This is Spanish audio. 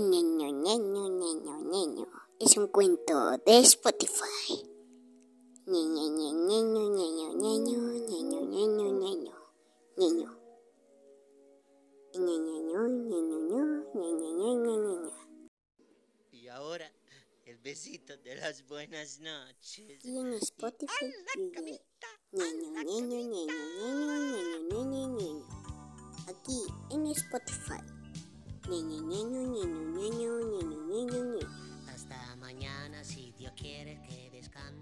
niño, Es un cuento de Spotify. Y ahora, el besito de las buenas noches. en Spotify. Aquí en Spotify. Quieres que descanse.